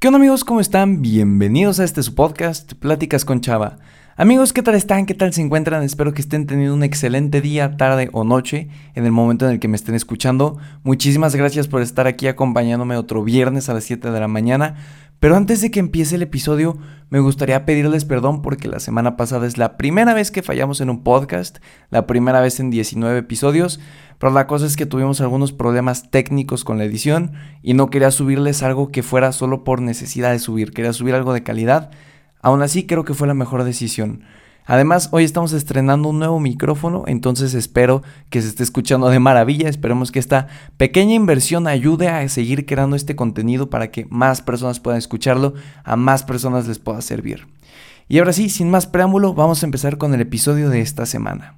¿Qué onda amigos? ¿Cómo están? Bienvenidos a este su podcast, Pláticas con Chava. Amigos, ¿qué tal están? ¿Qué tal se encuentran? Espero que estén teniendo un excelente día, tarde o noche en el momento en el que me estén escuchando. Muchísimas gracias por estar aquí acompañándome otro viernes a las 7 de la mañana. Pero antes de que empiece el episodio, me gustaría pedirles perdón porque la semana pasada es la primera vez que fallamos en un podcast, la primera vez en 19 episodios, pero la cosa es que tuvimos algunos problemas técnicos con la edición y no quería subirles algo que fuera solo por necesidad de subir, quería subir algo de calidad. Aún así creo que fue la mejor decisión. Además, hoy estamos estrenando un nuevo micrófono, entonces espero que se esté escuchando de maravilla. Esperemos que esta pequeña inversión ayude a seguir creando este contenido para que más personas puedan escucharlo, a más personas les pueda servir. Y ahora sí, sin más preámbulo, vamos a empezar con el episodio de esta semana.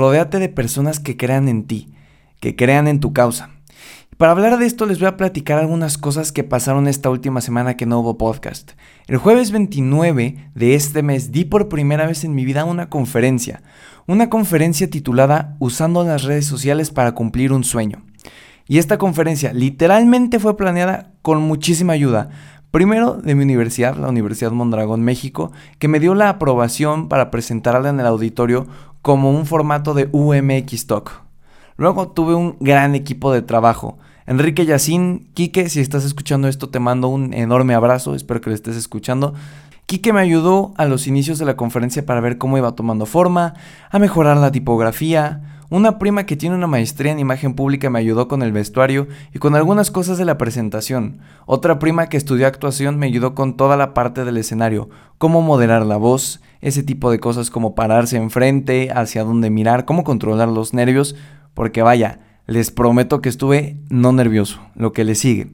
Rodéate de personas que crean en ti, que crean en tu causa. Para hablar de esto les voy a platicar algunas cosas que pasaron esta última semana que no hubo podcast. El jueves 29 de este mes di por primera vez en mi vida una conferencia, una conferencia titulada Usando las redes sociales para cumplir un sueño. Y esta conferencia literalmente fue planeada con muchísima ayuda. Primero de mi universidad, la Universidad Mondragón México, que me dio la aprobación para presentarla en el auditorio como un formato de UMX Talk. Luego tuve un gran equipo de trabajo. Enrique Yacín, Quique, si estás escuchando esto te mando un enorme abrazo, espero que lo estés escuchando. Quique me ayudó a los inicios de la conferencia para ver cómo iba tomando forma, a mejorar la tipografía, una prima que tiene una maestría en imagen pública me ayudó con el vestuario y con algunas cosas de la presentación. Otra prima que estudió actuación me ayudó con toda la parte del escenario, cómo moderar la voz, ese tipo de cosas como pararse enfrente, hacia dónde mirar, cómo controlar los nervios, porque vaya, les prometo que estuve no nervioso, lo que le sigue.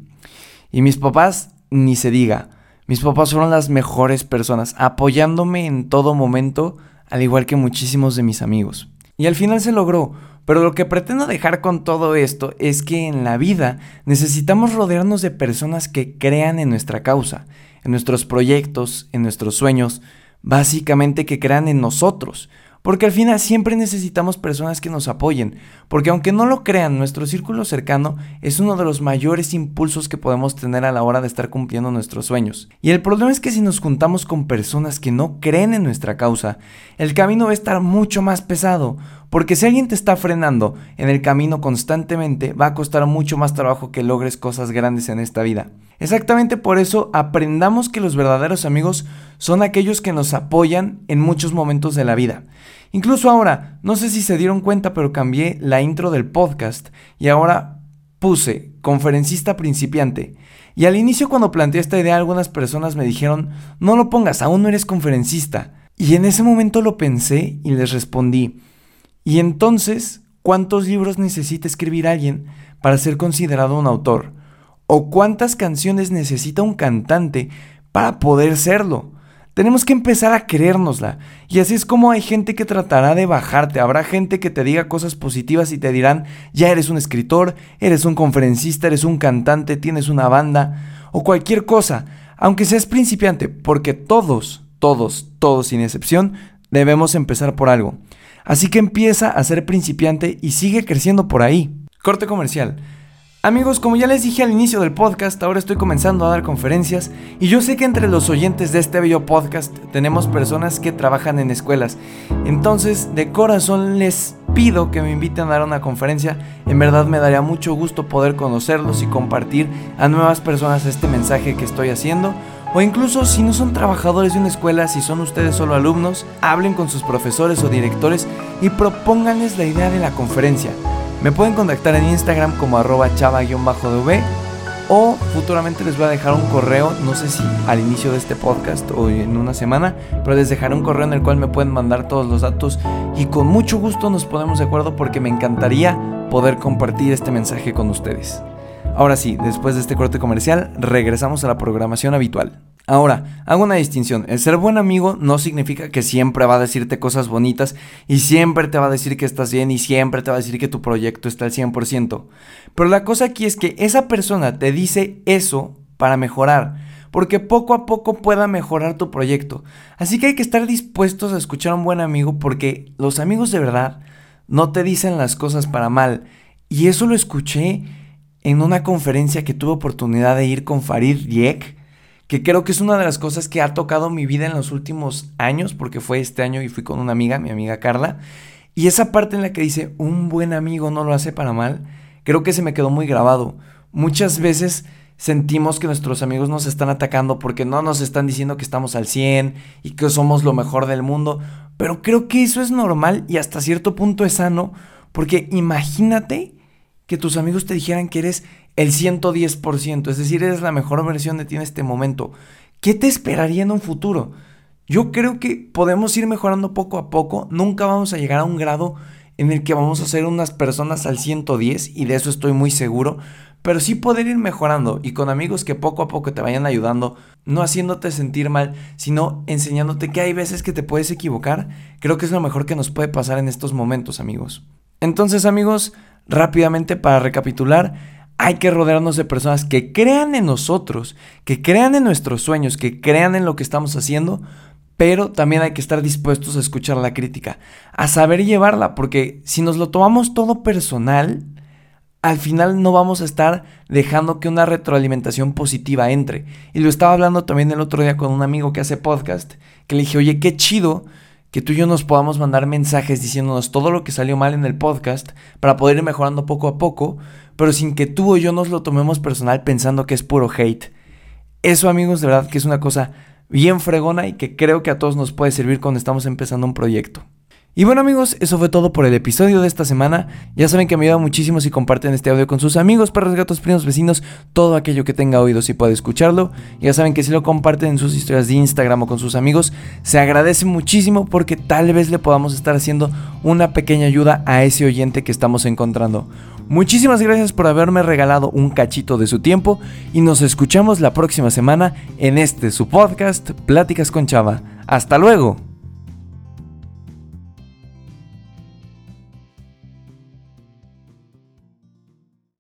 Y mis papás, ni se diga, mis papás fueron las mejores personas, apoyándome en todo momento, al igual que muchísimos de mis amigos. Y al final se logró. Pero lo que pretendo dejar con todo esto es que en la vida necesitamos rodearnos de personas que crean en nuestra causa, en nuestros proyectos, en nuestros sueños, básicamente que crean en nosotros. Porque al final siempre necesitamos personas que nos apoyen, porque aunque no lo crean, nuestro círculo cercano es uno de los mayores impulsos que podemos tener a la hora de estar cumpliendo nuestros sueños. Y el problema es que si nos juntamos con personas que no creen en nuestra causa, el camino va a estar mucho más pesado, porque si alguien te está frenando en el camino constantemente, va a costar mucho más trabajo que logres cosas grandes en esta vida. Exactamente por eso aprendamos que los verdaderos amigos son aquellos que nos apoyan en muchos momentos de la vida. Incluso ahora, no sé si se dieron cuenta, pero cambié la intro del podcast y ahora puse conferencista principiante. Y al inicio cuando planteé esta idea algunas personas me dijeron, no lo pongas, aún no eres conferencista. Y en ese momento lo pensé y les respondí, ¿y entonces cuántos libros necesita escribir alguien para ser considerado un autor? ¿O cuántas canciones necesita un cantante para poder serlo? Tenemos que empezar a creérnosla. Y así es como hay gente que tratará de bajarte. Habrá gente que te diga cosas positivas y te dirán, ya eres un escritor, eres un conferencista, eres un cantante, tienes una banda o cualquier cosa. Aunque seas principiante, porque todos, todos, todos sin excepción, debemos empezar por algo. Así que empieza a ser principiante y sigue creciendo por ahí. Corte comercial. Amigos, como ya les dije al inicio del podcast, ahora estoy comenzando a dar conferencias y yo sé que entre los oyentes de este bello podcast tenemos personas que trabajan en escuelas. Entonces, de corazón les pido que me inviten a dar una conferencia. En verdad me daría mucho gusto poder conocerlos y compartir a nuevas personas este mensaje que estoy haciendo. O incluso si no son trabajadores de una escuela, si son ustedes solo alumnos, hablen con sus profesores o directores y propónganles la idea de la conferencia. Me pueden contactar en Instagram como arroba chava-dv o futuramente les voy a dejar un correo, no sé si al inicio de este podcast o en una semana, pero les dejaré un correo en el cual me pueden mandar todos los datos y con mucho gusto nos ponemos de acuerdo porque me encantaría poder compartir este mensaje con ustedes. Ahora sí, después de este corte comercial, regresamos a la programación habitual. Ahora, hago una distinción. El ser buen amigo no significa que siempre va a decirte cosas bonitas y siempre te va a decir que estás bien y siempre te va a decir que tu proyecto está al 100%. Pero la cosa aquí es que esa persona te dice eso para mejorar, porque poco a poco pueda mejorar tu proyecto. Así que hay que estar dispuestos a escuchar a un buen amigo porque los amigos de verdad no te dicen las cosas para mal. Y eso lo escuché en una conferencia que tuve oportunidad de ir con Farid Diek que creo que es una de las cosas que ha tocado mi vida en los últimos años, porque fue este año y fui con una amiga, mi amiga Carla, y esa parte en la que dice, un buen amigo no lo hace para mal, creo que se me quedó muy grabado. Muchas veces sentimos que nuestros amigos nos están atacando porque no nos están diciendo que estamos al 100 y que somos lo mejor del mundo, pero creo que eso es normal y hasta cierto punto es sano, porque imagínate que tus amigos te dijeran que eres el 110%, es decir, eres la mejor versión de ti en este momento. ¿Qué te esperaría en un futuro? Yo creo que podemos ir mejorando poco a poco, nunca vamos a llegar a un grado en el que vamos a ser unas personas al 110 y de eso estoy muy seguro, pero sí poder ir mejorando y con amigos que poco a poco te vayan ayudando, no haciéndote sentir mal, sino enseñándote que hay veces que te puedes equivocar, creo que es lo mejor que nos puede pasar en estos momentos, amigos. Entonces, amigos, rápidamente para recapitular, hay que rodearnos de personas que crean en nosotros, que crean en nuestros sueños, que crean en lo que estamos haciendo, pero también hay que estar dispuestos a escuchar la crítica, a saber llevarla, porque si nos lo tomamos todo personal, al final no vamos a estar dejando que una retroalimentación positiva entre. Y lo estaba hablando también el otro día con un amigo que hace podcast, que le dije, oye, qué chido que tú y yo nos podamos mandar mensajes diciéndonos todo lo que salió mal en el podcast para poder ir mejorando poco a poco, pero sin que tú o yo nos lo tomemos personal pensando que es puro hate. Eso amigos, de verdad que es una cosa bien fregona y que creo que a todos nos puede servir cuando estamos empezando un proyecto. Y bueno amigos, eso fue todo por el episodio de esta semana. Ya saben que me ayuda muchísimo si comparten este audio con sus amigos, perros, gatos, primos, vecinos, todo aquello que tenga oídos y puede escucharlo. Ya saben que si lo comparten en sus historias de Instagram o con sus amigos, se agradece muchísimo porque tal vez le podamos estar haciendo una pequeña ayuda a ese oyente que estamos encontrando. Muchísimas gracias por haberme regalado un cachito de su tiempo y nos escuchamos la próxima semana en este su podcast Pláticas con Chava. Hasta luego.